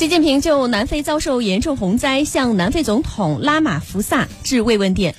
习近平就南非遭受严重洪灾向南非总统拉马福萨致慰问电。